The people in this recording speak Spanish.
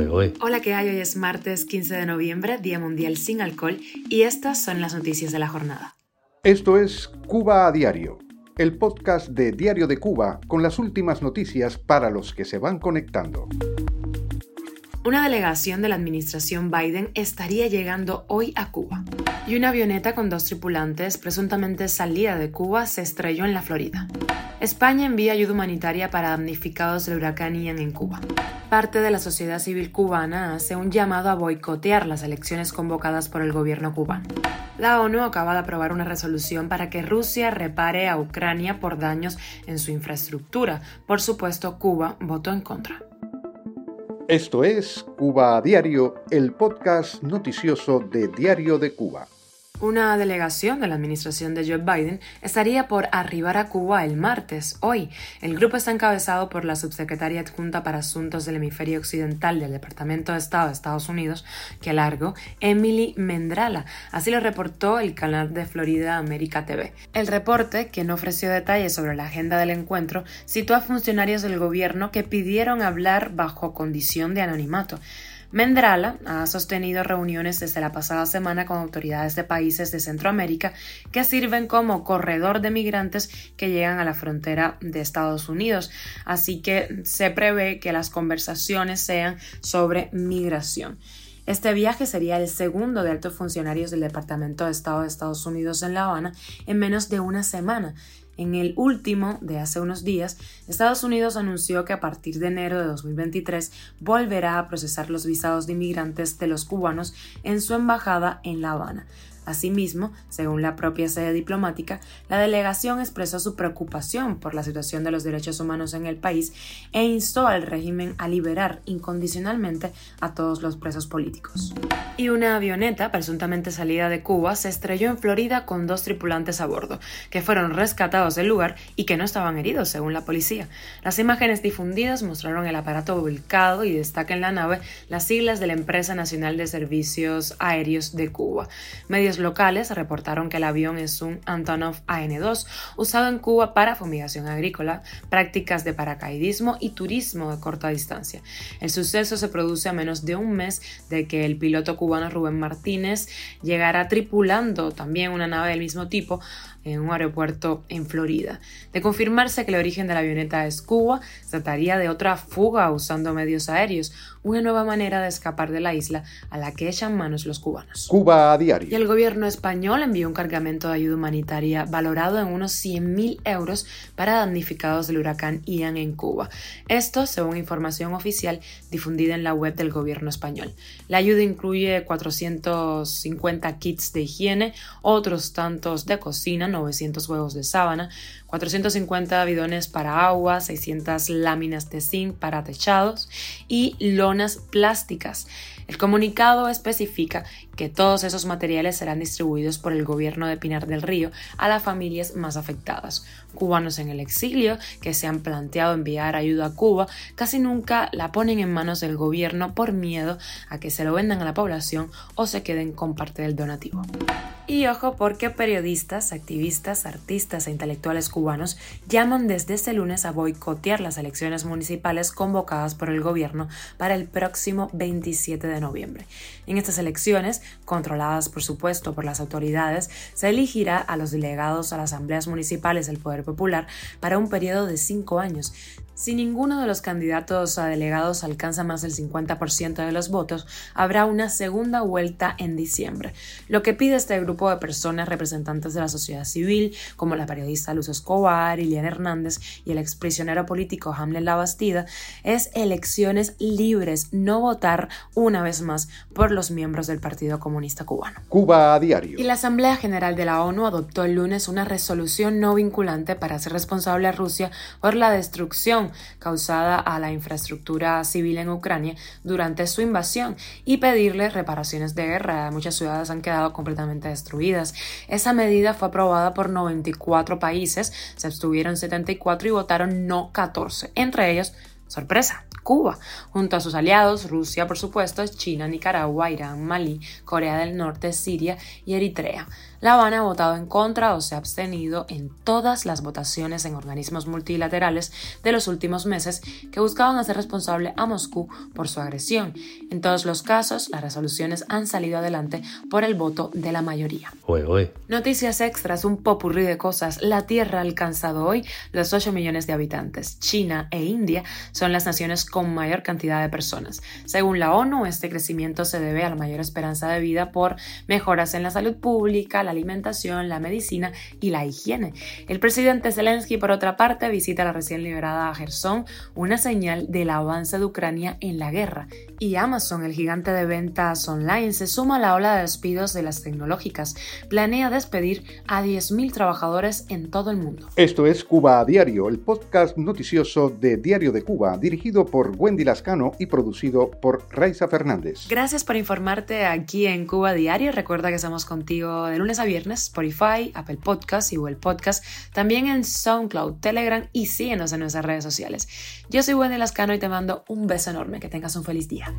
¿eh? Hola, ¿qué hay? Hoy es martes 15 de noviembre, Día Mundial sin Alcohol, y estas son las noticias de la jornada. Esto es Cuba a Diario, el podcast de Diario de Cuba con las últimas noticias para los que se van conectando. Una delegación de la administración Biden estaría llegando hoy a Cuba y una avioneta con dos tripulantes presuntamente salida de Cuba se estrelló en la Florida. España envía ayuda humanitaria para damnificados del huracán Ian en Cuba. Parte de la sociedad civil cubana hace un llamado a boicotear las elecciones convocadas por el gobierno cubano. La ONU acaba de aprobar una resolución para que Rusia repare a Ucrania por daños en su infraestructura. Por supuesto, Cuba votó en contra. Esto es Cuba a Diario, el podcast noticioso de Diario de Cuba. Una delegación de la administración de Joe Biden estaría por arribar a Cuba el martes, hoy. El grupo está encabezado por la subsecretaria adjunta para Asuntos del Hemisferio Occidental del Departamento de Estado de Estados Unidos, que largo, Emily Mendrala. Así lo reportó el canal de Florida América TV. El reporte, que no ofreció detalles sobre la agenda del encuentro, citó a funcionarios del gobierno que pidieron hablar bajo condición de anonimato. Mendrala ha sostenido reuniones desde la pasada semana con autoridades de países de Centroamérica que sirven como corredor de migrantes que llegan a la frontera de Estados Unidos. Así que se prevé que las conversaciones sean sobre migración. Este viaje sería el segundo de altos funcionarios del Departamento de Estado de Estados Unidos en La Habana en menos de una semana en el último de hace unos días, Estados Unidos anunció que a partir de enero de 2023 volverá a procesar los visados de inmigrantes de los cubanos en su embajada en La Habana, Asimismo, según la propia sede diplomática, la delegación expresó su preocupación por la situación de los derechos humanos en el país e instó al régimen a liberar incondicionalmente a todos los presos políticos. Y una avioneta, presuntamente salida de Cuba, se estrelló en Florida con dos tripulantes a bordo, que fueron rescatados del lugar y que no estaban heridos, según la policía. Las imágenes difundidas mostraron el aparato volcado y destaca en la nave las siglas de la Empresa Nacional de Servicios Aéreos de Cuba locales reportaron que el avión es un Antonov AN-2 usado en Cuba para fumigación agrícola, prácticas de paracaidismo y turismo de corta distancia. El suceso se produce a menos de un mes de que el piloto cubano Rubén Martínez llegara tripulando también una nave del mismo tipo en un aeropuerto en Florida. De confirmarse que el origen de la avioneta es Cuba, se trataría de otra fuga usando medios aéreos, una nueva manera de escapar de la isla a la que echan manos los cubanos. Cuba a diario. Y el gobierno español envió un cargamento de ayuda humanitaria valorado en unos 100.000 euros para damnificados del huracán Ian en Cuba. Esto según información oficial difundida en la web del gobierno español. La ayuda incluye 450 kits de higiene, otros tantos de cocina, 900 huevos de sábana, 450 bidones para agua, 600 láminas de zinc para techados y lonas plásticas. El comunicado especifica que todos esos materiales serán distribuidos por el gobierno de Pinar del Río a las familias más afectadas. Cubanos en el exilio que se han planteado enviar ayuda a Cuba casi nunca la ponen en manos del gobierno por miedo a que se lo vendan a la población o se queden con parte del donativo. Y ojo porque periodistas, activistas, artistas e intelectuales cubanos llaman desde este lunes a boicotear las elecciones municipales convocadas por el gobierno para el próximo 27 de noviembre. En estas elecciones, controladas por supuesto por las autoridades, se elegirá a los delegados a las asambleas municipales del Poder Popular para un periodo de cinco años, si ninguno de los candidatos a delegados alcanza más del 50% de los votos, habrá una segunda vuelta en diciembre. Lo que pide este grupo de personas representantes de la sociedad civil, como la periodista Luz Escobar, Iliana Hernández y el exprisionero político Hamlet Labastida, es elecciones libres, no votar una vez más por los miembros del Partido Comunista Cubano. Cuba a diario. Y la Asamblea General de la ONU adoptó el lunes una resolución no vinculante para hacer responsable a Rusia por la destrucción causada a la infraestructura civil en Ucrania durante su invasión y pedirle reparaciones de guerra. Muchas ciudades han quedado completamente destruidas. Esa medida fue aprobada por 94 países, se abstuvieron 74 y votaron no 14, entre ellos Sorpresa, Cuba, junto a sus aliados, Rusia por supuesto, China, Nicaragua, Irán, Malí, Corea del Norte, Siria y Eritrea. La Habana ha votado en contra o se ha abstenido en todas las votaciones en organismos multilaterales de los últimos meses que buscaban hacer responsable a Moscú por su agresión. En todos los casos, las resoluciones han salido adelante por el voto de la mayoría. Noticias extras, un popurrí de cosas. La Tierra ha alcanzado hoy los 8 millones de habitantes. China e India son las naciones con mayor cantidad de personas. Según la ONU, este crecimiento se debe a la mayor esperanza de vida por mejoras en la salud pública, la alimentación, la medicina y la higiene. El presidente Zelensky, por otra parte, visita la recién liberada Gerson, una señal del avance de Ucrania en la guerra. Y Amazon, el gigante de ventas online, se suma a la ola de despidos de las tecnológicas. Planea despedir a 10.000 trabajadores en todo el mundo. Esto es Cuba a Diario, el podcast noticioso de Diario de Cuba, dirigido por Wendy Lascano y producido por Raiza Fernández. Gracias por informarte aquí en Cuba Diario. Recuerda que estamos contigo de lunes a viernes, Spotify, Apple Podcast y Google Podcast, también en SoundCloud, Telegram y síguenos en nuestras redes sociales. Yo soy Wendy Lascano y te mando un beso enorme. Que tengas un feliz día.